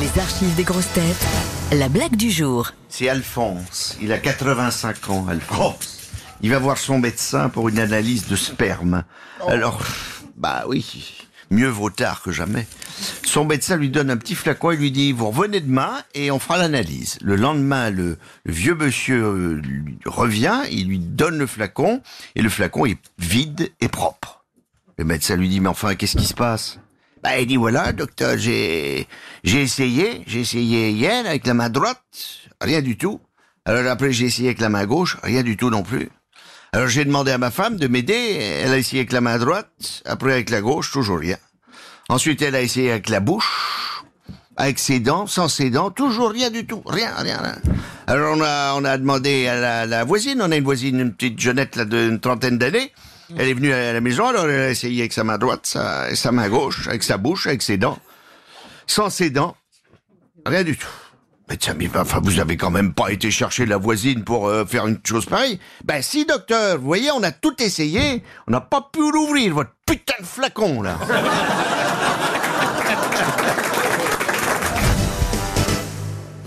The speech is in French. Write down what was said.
Les archives des grosses têtes. La blague du jour. C'est Alphonse. Il a 85 ans, Alphonse. Il va voir son médecin pour une analyse de sperme. Alors, bah oui, mieux vaut tard que jamais. Son médecin lui donne un petit flacon et lui dit, vous revenez demain et on fera l'analyse. Le lendemain, le, vieux monsieur euh, revient, il lui donne le flacon et le flacon est vide et propre. Le médecin lui dit, mais enfin, qu'est-ce qui se passe? Bah, il dit voilà, docteur, j'ai j'ai essayé, j'ai essayé hier avec la main droite, rien du tout. Alors après j'ai essayé avec la main gauche, rien du tout non plus. Alors j'ai demandé à ma femme de m'aider, elle a essayé avec la main droite, après avec la gauche, toujours rien. Ensuite elle a essayé avec la bouche, avec ses dents, sans ses dents, toujours rien du tout, rien, rien, rien. Alors on a on a demandé à la, la voisine, on a une voisine, une petite jeunette là d'une trentaine d'années. Elle est venue à la maison, alors elle a essayé avec sa main droite, sa, sa main gauche, avec sa bouche, avec ses dents. Sans ses dents, rien du tout. Mais tiens, mais enfin, vous avez quand même pas été chercher la voisine pour euh, faire une chose pareille Ben si, docteur, vous voyez, on a tout essayé, on n'a pas pu l'ouvrir, votre putain de flacon, là.